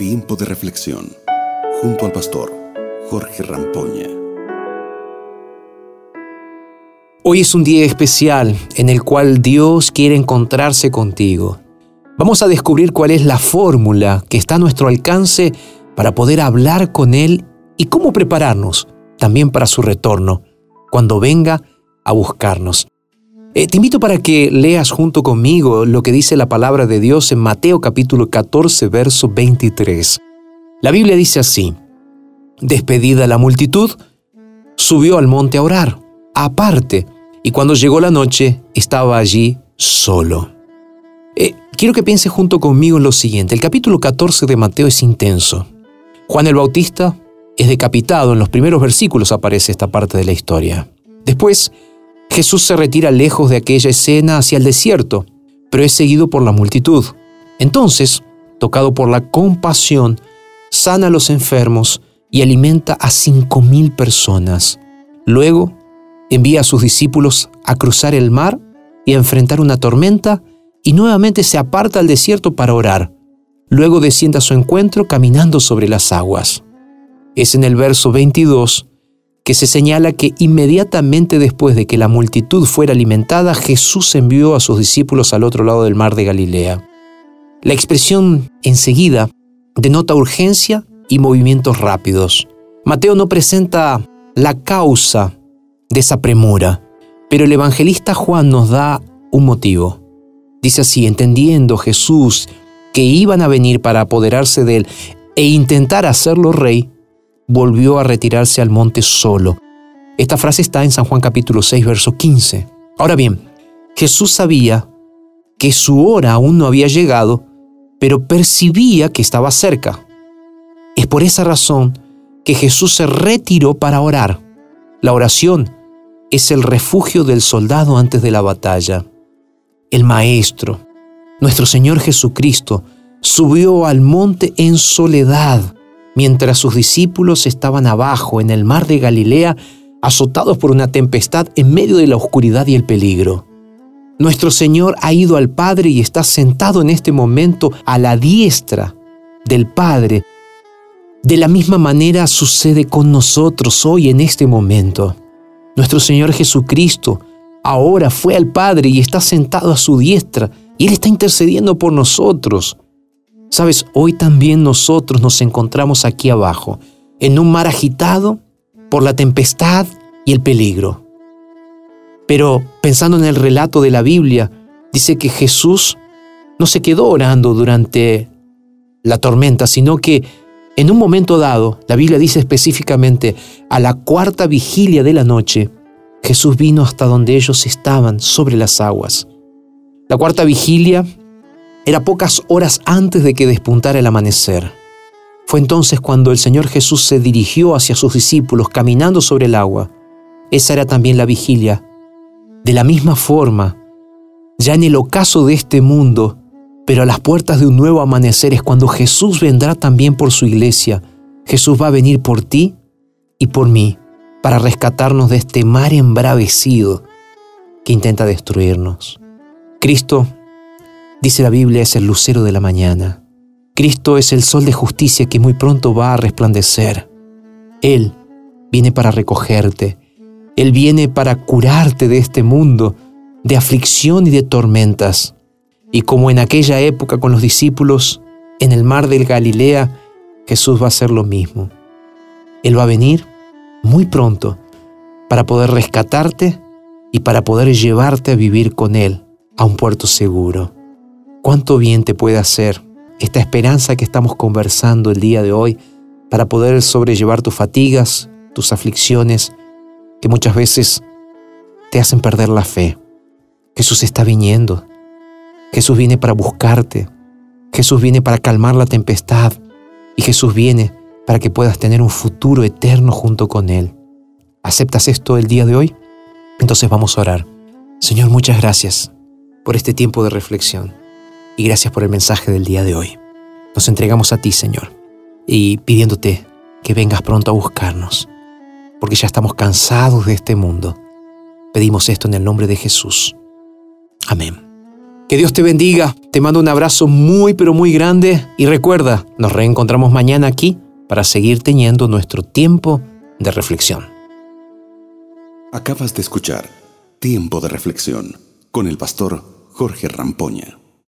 Tiempo de reflexión junto al pastor Jorge Rampoña. Hoy es un día especial en el cual Dios quiere encontrarse contigo. Vamos a descubrir cuál es la fórmula que está a nuestro alcance para poder hablar con Él y cómo prepararnos también para su retorno, cuando venga a buscarnos. Eh, te invito para que leas junto conmigo lo que dice la palabra de Dios en Mateo capítulo 14, verso 23. La Biblia dice así, Despedida la multitud, subió al monte a orar, aparte, y cuando llegó la noche estaba allí solo. Eh, quiero que pienses junto conmigo en lo siguiente. El capítulo 14 de Mateo es intenso. Juan el Bautista es decapitado, en los primeros versículos aparece esta parte de la historia. Después, Jesús se retira lejos de aquella escena hacia el desierto, pero es seguido por la multitud. Entonces, tocado por la compasión, sana a los enfermos y alimenta a cinco mil personas. Luego, envía a sus discípulos a cruzar el mar y a enfrentar una tormenta y nuevamente se aparta al desierto para orar. Luego desciende a su encuentro caminando sobre las aguas. Es en el verso 22 que se señala que inmediatamente después de que la multitud fuera alimentada, Jesús envió a sus discípulos al otro lado del mar de Galilea. La expresión enseguida denota urgencia y movimientos rápidos. Mateo no presenta la causa de esa premura, pero el evangelista Juan nos da un motivo. Dice así, entendiendo Jesús que iban a venir para apoderarse de él e intentar hacerlo rey, volvió a retirarse al monte solo. Esta frase está en San Juan capítulo 6, verso 15. Ahora bien, Jesús sabía que su hora aún no había llegado, pero percibía que estaba cerca. Es por esa razón que Jesús se retiró para orar. La oración es el refugio del soldado antes de la batalla. El Maestro, nuestro Señor Jesucristo, subió al monte en soledad mientras sus discípulos estaban abajo en el mar de Galilea, azotados por una tempestad en medio de la oscuridad y el peligro. Nuestro Señor ha ido al Padre y está sentado en este momento a la diestra del Padre. De la misma manera sucede con nosotros hoy en este momento. Nuestro Señor Jesucristo ahora fue al Padre y está sentado a su diestra y Él está intercediendo por nosotros. Sabes, hoy también nosotros nos encontramos aquí abajo, en un mar agitado por la tempestad y el peligro. Pero pensando en el relato de la Biblia, dice que Jesús no se quedó orando durante la tormenta, sino que en un momento dado, la Biblia dice específicamente, a la cuarta vigilia de la noche, Jesús vino hasta donde ellos estaban, sobre las aguas. La cuarta vigilia era pocas horas antes de que despuntara el amanecer. Fue entonces cuando el Señor Jesús se dirigió hacia sus discípulos caminando sobre el agua. Esa era también la vigilia. De la misma forma, ya en el ocaso de este mundo, pero a las puertas de un nuevo amanecer es cuando Jesús vendrá también por su iglesia. Jesús va a venir por ti y por mí para rescatarnos de este mar embravecido que intenta destruirnos. Cristo Dice la Biblia, es el lucero de la mañana. Cristo es el sol de justicia que muy pronto va a resplandecer. Él viene para recogerte. Él viene para curarte de este mundo, de aflicción y de tormentas. Y como en aquella época con los discípulos, en el mar del Galilea, Jesús va a hacer lo mismo. Él va a venir muy pronto para poder rescatarte y para poder llevarte a vivir con Él a un puerto seguro. Cuánto bien te puede hacer esta esperanza que estamos conversando el día de hoy para poder sobrellevar tus fatigas, tus aflicciones, que muchas veces te hacen perder la fe. Jesús está viniendo. Jesús viene para buscarte. Jesús viene para calmar la tempestad. Y Jesús viene para que puedas tener un futuro eterno junto con Él. ¿Aceptas esto el día de hoy? Entonces vamos a orar. Señor, muchas gracias por este tiempo de reflexión y gracias por el mensaje del día de hoy. Nos entregamos a ti, Señor, y pidiéndote que vengas pronto a buscarnos, porque ya estamos cansados de este mundo. Pedimos esto en el nombre de Jesús. Amén. Que Dios te bendiga Te mando un abrazo muy pero muy grande y recuerda, nos reencontramos mañana aquí para seguir teniendo nuestro tiempo de reflexión. Acabas de escuchar Tiempo de Reflexión con el pastor Jorge Rampoña.